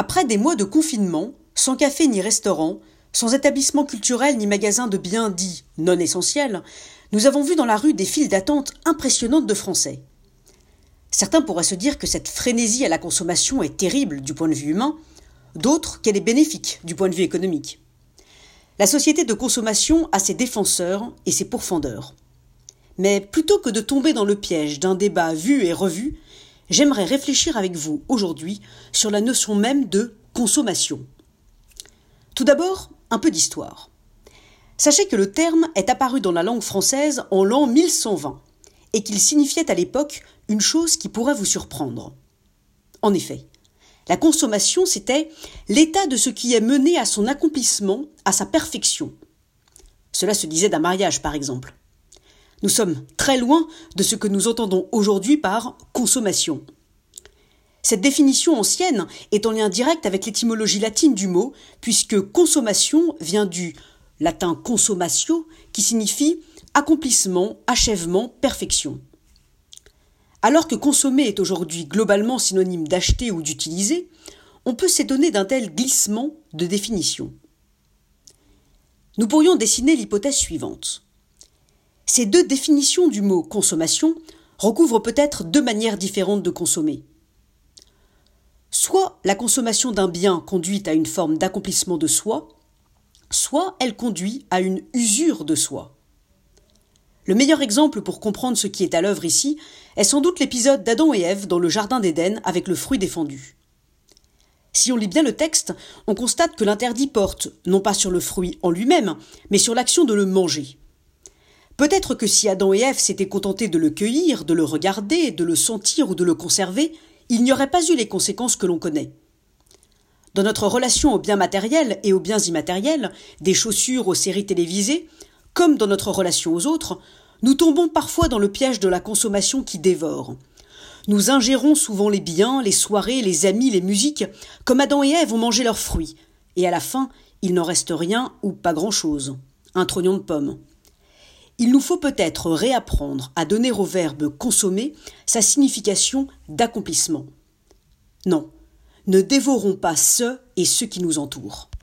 Après des mois de confinement, sans café ni restaurant, sans établissement culturel ni magasin de biens dits non essentiels, nous avons vu dans la rue des files d'attente impressionnantes de Français. Certains pourraient se dire que cette frénésie à la consommation est terrible du point de vue humain, d'autres qu'elle est bénéfique du point de vue économique. La société de consommation a ses défenseurs et ses pourfendeurs. Mais plutôt que de tomber dans le piège d'un débat vu et revu, j'aimerais réfléchir avec vous aujourd'hui sur la notion même de consommation. Tout d'abord, un peu d'histoire. Sachez que le terme est apparu dans la langue française en l'an 1120 et qu'il signifiait à l'époque une chose qui pourrait vous surprendre. En effet, la consommation, c'était l'état de ce qui est mené à son accomplissement, à sa perfection. Cela se disait d'un mariage, par exemple. Nous sommes très loin de ce que nous entendons aujourd'hui par consommation. Cette définition ancienne est en lien direct avec l'étymologie latine du mot, puisque consommation vient du latin consommatio, qui signifie accomplissement, achèvement, perfection. Alors que consommer est aujourd'hui globalement synonyme d'acheter ou d'utiliser, on peut s'étonner d'un tel glissement de définition. Nous pourrions dessiner l'hypothèse suivante. Ces deux définitions du mot consommation recouvrent peut-être deux manières différentes de consommer. Soit la consommation d'un bien conduit à une forme d'accomplissement de soi, soit elle conduit à une usure de soi. Le meilleur exemple pour comprendre ce qui est à l'œuvre ici est sans doute l'épisode d'Adam et Ève dans le Jardin d'Éden avec le fruit défendu. Si on lit bien le texte, on constate que l'interdit porte non pas sur le fruit en lui-même, mais sur l'action de le manger. Peut-être que si Adam et Ève s'étaient contentés de le cueillir, de le regarder, de le sentir ou de le conserver, il n'y aurait pas eu les conséquences que l'on connaît. Dans notre relation aux biens matériels et aux biens immatériels, des chaussures aux séries télévisées, comme dans notre relation aux autres, nous tombons parfois dans le piège de la consommation qui dévore. Nous ingérons souvent les biens, les soirées, les amis, les musiques, comme Adam et Ève ont mangé leurs fruits, et à la fin, il n'en reste rien ou pas grand-chose. Un trognon de pomme. Il nous faut peut-être réapprendre à donner au verbe consommer sa signification d'accomplissement. Non, ne dévorons pas ceux et ceux qui nous entourent.